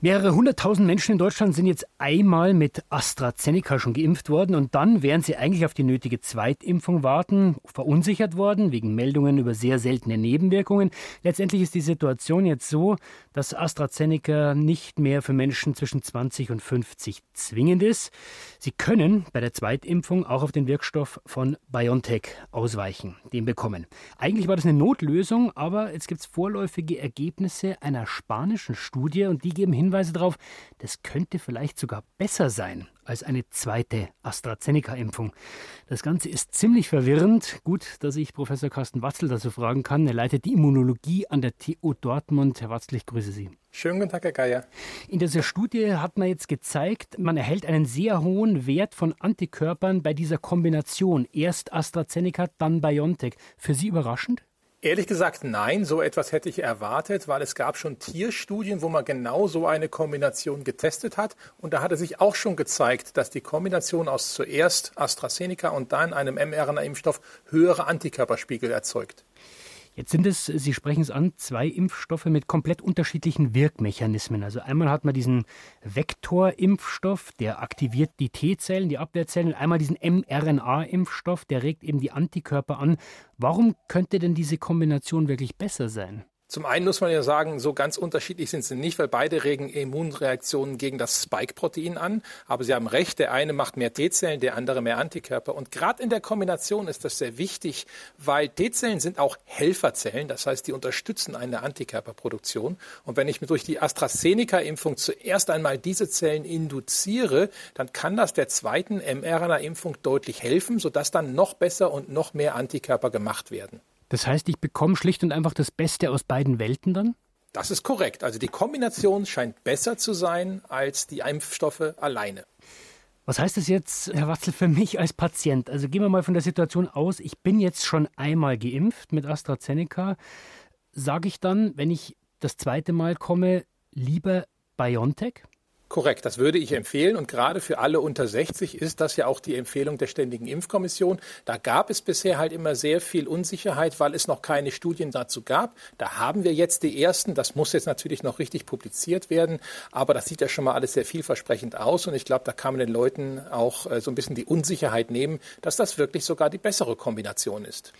Mehrere hunderttausend Menschen in Deutschland sind jetzt einmal mit AstraZeneca schon geimpft worden und dann, während sie eigentlich auf die nötige Zweitimpfung warten, verunsichert worden wegen Meldungen über sehr seltene Nebenwirkungen. Letztendlich ist die Situation jetzt so, dass AstraZeneca nicht mehr für Menschen zwischen 20 und 50 zwingend ist. Sie können bei der Zweitimpfung auch auf den Wirkstoff von BioNTech ausweichen, den bekommen. Eigentlich war das eine Notlösung, aber jetzt gibt es vorläufige Ergebnisse einer spanischen Studie und die geben hin, Hinweise darauf, das könnte vielleicht sogar besser sein als eine zweite AstraZeneca-Impfung. Das Ganze ist ziemlich verwirrend. Gut, dass ich Professor Carsten Watzel dazu fragen kann. Er leitet die Immunologie an der TU Dortmund. Herr Watzel, ich grüße Sie. Schönen guten Tag, Herr Geier. In dieser Studie hat man jetzt gezeigt, man erhält einen sehr hohen Wert von Antikörpern bei dieser Kombination. Erst AstraZeneca, dann BioNTech. Für Sie überraschend? Ehrlich gesagt, nein, so etwas hätte ich erwartet, weil es gab schon Tierstudien, wo man genau so eine Kombination getestet hat. Und da hatte sich auch schon gezeigt, dass die Kombination aus zuerst AstraZeneca und dann einem mRNA-Impfstoff höhere Antikörperspiegel erzeugt. Jetzt sind es, Sie sprechen es an, zwei Impfstoffe mit komplett unterschiedlichen Wirkmechanismen. Also einmal hat man diesen Vektorimpfstoff, der aktiviert die T-Zellen, die Abwehrzellen, einmal diesen mRNA-Impfstoff, der regt eben die Antikörper an. Warum könnte denn diese Kombination wirklich besser sein? Zum einen muss man ja sagen, so ganz unterschiedlich sind sie nicht, weil beide regen Immunreaktionen gegen das Spike-Protein an. Aber Sie haben recht, der eine macht mehr T-Zellen, der andere mehr Antikörper. Und gerade in der Kombination ist das sehr wichtig, weil T-Zellen sind auch Helferzellen. Das heißt, die unterstützen eine Antikörperproduktion. Und wenn ich mir durch die AstraZeneca-Impfung zuerst einmal diese Zellen induziere, dann kann das der zweiten mRNA-Impfung deutlich helfen, sodass dann noch besser und noch mehr Antikörper gemacht werden. Das heißt, ich bekomme schlicht und einfach das Beste aus beiden Welten dann? Das ist korrekt. Also die Kombination scheint besser zu sein als die Impfstoffe alleine. Was heißt das jetzt, Herr Watzel, für mich als Patient? Also gehen wir mal von der Situation aus, ich bin jetzt schon einmal geimpft mit AstraZeneca. Sage ich dann, wenn ich das zweite Mal komme, lieber BioNTech? Korrekt, das würde ich empfehlen. Und gerade für alle unter 60 ist das ja auch die Empfehlung der Ständigen Impfkommission. Da gab es bisher halt immer sehr viel Unsicherheit, weil es noch keine Studien dazu gab. Da haben wir jetzt die ersten. Das muss jetzt natürlich noch richtig publiziert werden. Aber das sieht ja schon mal alles sehr vielversprechend aus. Und ich glaube, da kann man den Leuten auch äh, so ein bisschen die Unsicherheit nehmen, dass das wirklich sogar die bessere Kombination ist.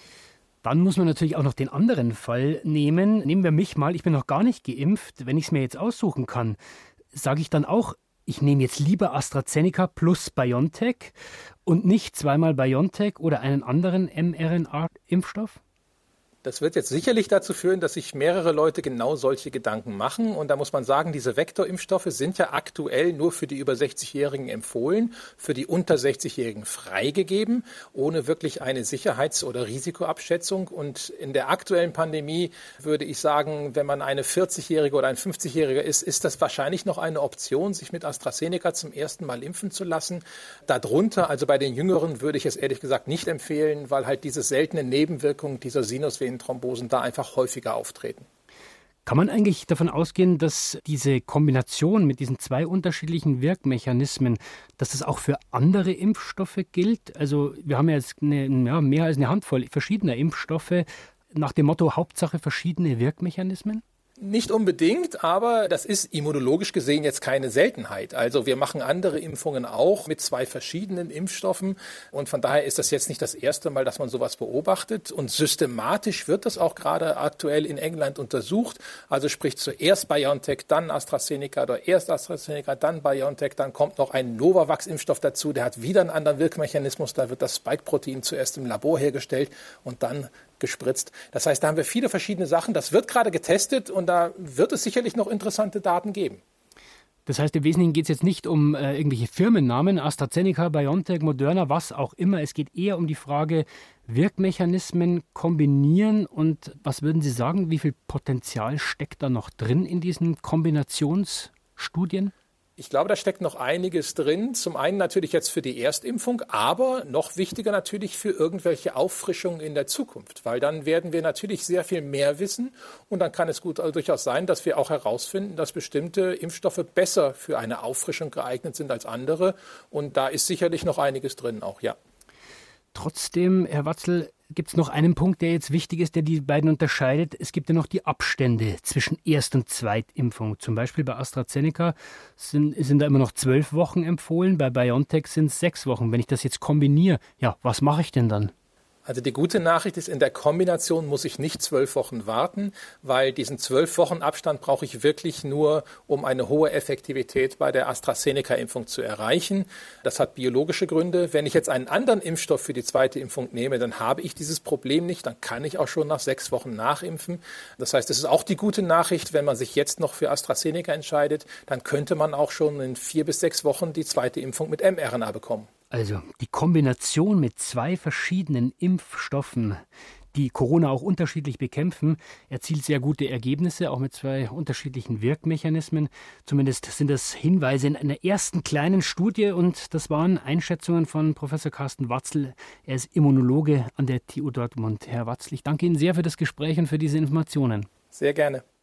Dann muss man natürlich auch noch den anderen Fall nehmen. Nehmen wir mich mal, ich bin noch gar nicht geimpft. Wenn ich es mir jetzt aussuchen kann, sage ich dann auch, ich nehme jetzt lieber AstraZeneca plus BioNTech und nicht zweimal BioNTech oder einen anderen mRNA-Impfstoff? Das wird jetzt sicherlich dazu führen, dass sich mehrere Leute genau solche Gedanken machen. Und da muss man sagen, diese Vektorimpfstoffe sind ja aktuell nur für die über 60-Jährigen empfohlen, für die unter 60-Jährigen freigegeben, ohne wirklich eine Sicherheits- oder Risikoabschätzung. Und in der aktuellen Pandemie würde ich sagen, wenn man eine 40-Jährige oder ein 50-Jähriger ist, ist das wahrscheinlich noch eine Option, sich mit AstraZeneca zum ersten Mal impfen zu lassen. Darunter, also bei den Jüngeren, würde ich es ehrlich gesagt nicht empfehlen, weil halt diese seltenen Nebenwirkungen dieser Sinusvenen Venenthrombosen da einfach häufiger auftreten. Kann man eigentlich davon ausgehen, dass diese Kombination mit diesen zwei unterschiedlichen Wirkmechanismen, dass das auch für andere Impfstoffe gilt? Also wir haben ja jetzt eine, ja, mehr als eine Handvoll verschiedener Impfstoffe nach dem Motto Hauptsache verschiedene Wirkmechanismen? Nicht unbedingt, aber das ist immunologisch gesehen jetzt keine Seltenheit. Also wir machen andere Impfungen auch mit zwei verschiedenen Impfstoffen. Und von daher ist das jetzt nicht das erste Mal, dass man sowas beobachtet. Und systematisch wird das auch gerade aktuell in England untersucht. Also sprich zuerst BioNTech, dann AstraZeneca oder erst AstraZeneca, dann BioNTech, dann kommt noch ein Novavax-Impfstoff dazu, der hat wieder einen anderen Wirkmechanismus, da wird das Spike-Protein zuerst im Labor hergestellt und dann gespritzt. Das heißt, da haben wir viele verschiedene Sachen. Das wird gerade getestet und da wird es sicherlich noch interessante Daten geben. Das heißt, im Wesentlichen geht es jetzt nicht um äh, irgendwelche Firmennamen, AstraZeneca, BioNTech, Moderna, was auch immer. Es geht eher um die Frage, Wirkmechanismen kombinieren und was würden Sie sagen, wie viel Potenzial steckt da noch drin in diesen Kombinationsstudien? Ich glaube, da steckt noch einiges drin. Zum einen natürlich jetzt für die Erstimpfung, aber noch wichtiger natürlich für irgendwelche Auffrischungen in der Zukunft, weil dann werden wir natürlich sehr viel mehr wissen und dann kann es gut also durchaus sein, dass wir auch herausfinden, dass bestimmte Impfstoffe besser für eine Auffrischung geeignet sind als andere und da ist sicherlich noch einiges drin auch, ja. Trotzdem, Herr Watzel, gibt es noch einen Punkt, der jetzt wichtig ist, der die beiden unterscheidet. Es gibt ja noch die Abstände zwischen Erst- und Zweitimpfung. Zum Beispiel bei AstraZeneca sind, sind da immer noch zwölf Wochen empfohlen, bei BioNTech sind es sechs Wochen. Wenn ich das jetzt kombiniere, ja, was mache ich denn dann? Also die gute Nachricht ist, in der Kombination muss ich nicht zwölf Wochen warten, weil diesen zwölf Wochen Abstand brauche ich wirklich nur, um eine hohe Effektivität bei der AstraZeneca-Impfung zu erreichen. Das hat biologische Gründe. Wenn ich jetzt einen anderen Impfstoff für die zweite Impfung nehme, dann habe ich dieses Problem nicht. Dann kann ich auch schon nach sechs Wochen nachimpfen. Das heißt, es ist auch die gute Nachricht, wenn man sich jetzt noch für AstraZeneca entscheidet, dann könnte man auch schon in vier bis sechs Wochen die zweite Impfung mit mRNA bekommen. Also die Kombination mit zwei verschiedenen Impfstoffen, die Corona auch unterschiedlich bekämpfen, erzielt sehr gute Ergebnisse, auch mit zwei unterschiedlichen Wirkmechanismen. Zumindest sind das Hinweise in einer ersten kleinen Studie und das waren Einschätzungen von Professor Carsten Watzel. Er ist Immunologe an der TU Dortmund. Herr Watzel, ich danke Ihnen sehr für das Gespräch und für diese Informationen. Sehr gerne.